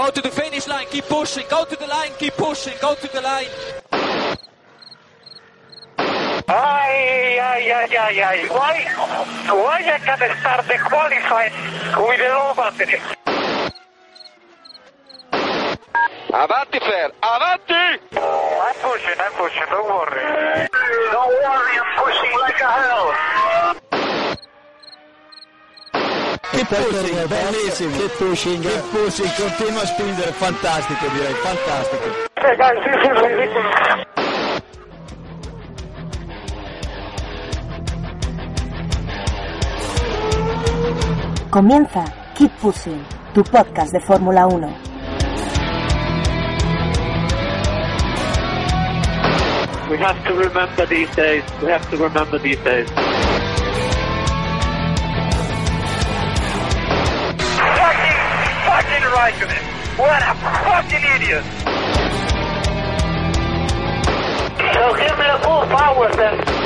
Go to the finish line, keep pushing, go to the line, keep pushing, go to the line. Ay, ay, ay, ay, ay. Why, why I can start the qualifying with a low battery? Avanti Fer, avanti! I'm pushing, I'm pushing, don't worry. Don't worry, I'm pushing like a hell. Pushing, bellissimo. Che pushing, che pushing, continua a spingere, fantastico direi, fantastico. Ridiculous. Comienza Keep Pushing, tu podcast de Fórmula 1. We have to remember these days. We have to remember these days. Raikkonen. What a fucking idiot. So give me the full power then.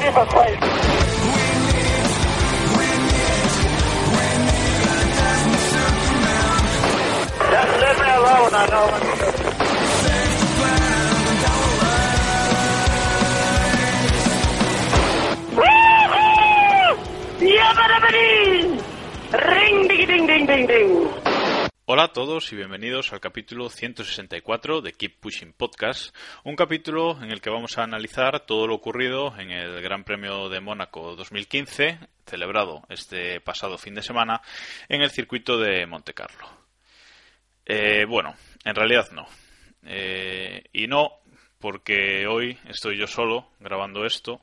to Riverside. I know. Yeah, buddy! Ring, ding, ding, ding, ding, ding. Hola a todos y bienvenidos al capítulo 164 de Keep Pushing Podcast, un capítulo en el que vamos a analizar todo lo ocurrido en el Gran Premio de Mónaco 2015, celebrado este pasado fin de semana en el circuito de Monte Carlo. Eh, bueno, en realidad no. Eh, y no porque hoy estoy yo solo grabando esto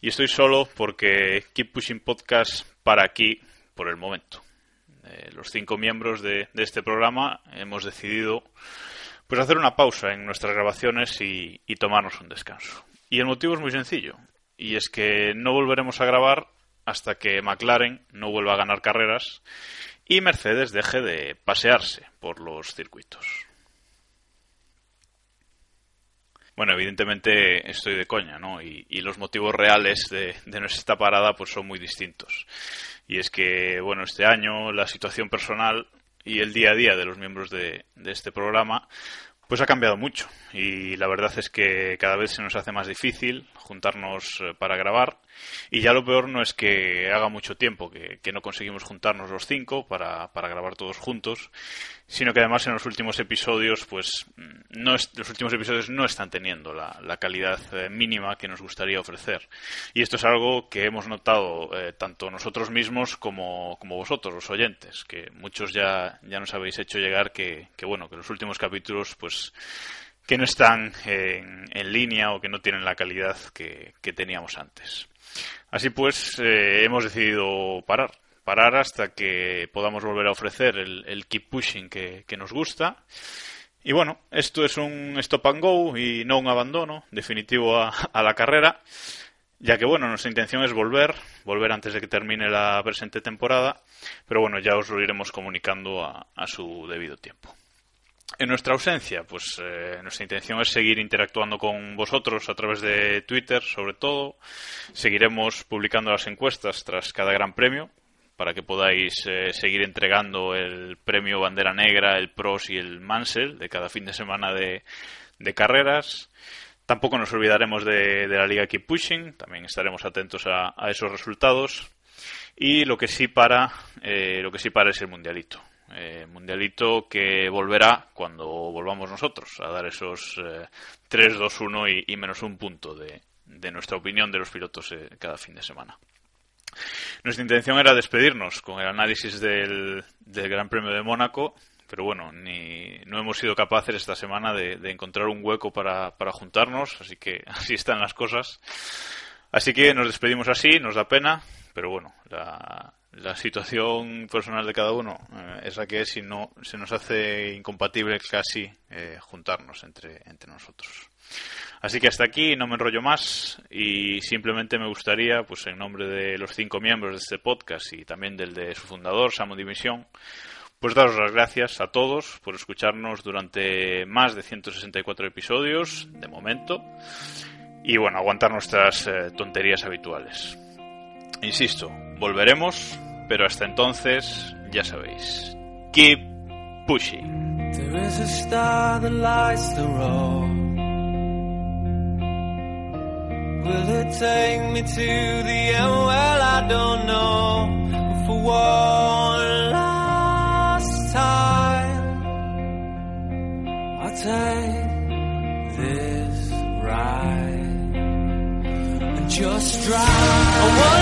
y estoy solo porque Keep Pushing Podcast para aquí por el momento. Eh, los cinco miembros de, este programa hemos decidido pues hacer una pausa en nuestras grabaciones y, tomarnos un descanso. Y el motivo es muy sencillo, y es que no volveremos a grabar hasta que McLaren no vuelva a ganar carreras y Mercedes deje de pasearse por los circuitos. Bueno, evidentemente estoy de coña, ¿no? Y, y los motivos reales de, de, nuestra parada pues son muy distintos. Y es que, bueno, este año la situación personal y el día a día de los miembros de, de este programa pues ha cambiado mucho. Y la verdad es que cada vez se nos hace más difícil juntarnos para grabar. Y ya lo peor no es que haga mucho tiempo que, que no conseguimos juntarnos los cinco para, para, grabar todos juntos, sino que además en los últimos episodios, pues no es, los últimos episodios no están teniendo la, la calidad eh, mínima que nos gustaría ofrecer. Y esto es algo que hemos notado eh, tanto nosotros mismos como, como, vosotros, los oyentes, que muchos ya, ya nos habéis hecho llegar que, que bueno, que los últimos capítulos, pues que no están en, en, línea o que no tienen la calidad que, que teníamos antes. Así pues, eh, hemos decidido parar. Parar hasta que podamos volver a ofrecer el, keep pushing que, que, nos gusta. Y bueno, esto es un stop and go y no un abandono definitivo a, a la carrera, ya que bueno, nuestra intención es volver, volver antes de que termine la presente temporada, pero bueno, ya os lo iremos comunicando a, a su debido tiempo. En nuestra ausencia, pues eh, nuestra intención es seguir interactuando con vosotros a través de Twitter, sobre todo. Seguiremos publicando las encuestas tras cada gran premio para que podáis eh, seguir entregando el premio Bandera Negra, el Pros y el Mansell de cada fin de semana de, carreras. Tampoco nos olvidaremos de, la Liga Keep Pushing, también estaremos atentos a, esos resultados. Y lo que sí para, eh, lo que sí para es el Mundialito eh, mundialito que volverá cuando volvamos nosotros a dar esos eh, 3, 2, 1 y, y, menos un punto de, de, nuestra opinión de los pilotos cada fin de semana. Nuestra intención era despedirnos con el análisis del, del Gran Premio de Mónaco, pero bueno, ni, no hemos sido capaces esta semana de, encontrar un hueco para, para juntarnos, así que así están las cosas. Así que nos despedimos así, nos da pena, pero bueno, la, la situación personal de cada uno eh, es la que es y no se nos hace incompatible casi eh, juntarnos entre, entre nosotros. Así que hasta aquí, no me enrollo más y simplemente me gustaría, pues en nombre de los cinco miembros de este podcast y también del de su fundador, Samo Dimisión, pues daros las gracias a todos por escucharnos durante más de 164 episodios, de momento, y bueno, aguantar nuestras eh, tonterías habituales. Insisto, volveremos, pero hasta entonces, ya sabéis, keep pushing. There is a star that lights the road. Will it take me to the end? Well, I don't know. But for one last time, I'll take this ride and just drive.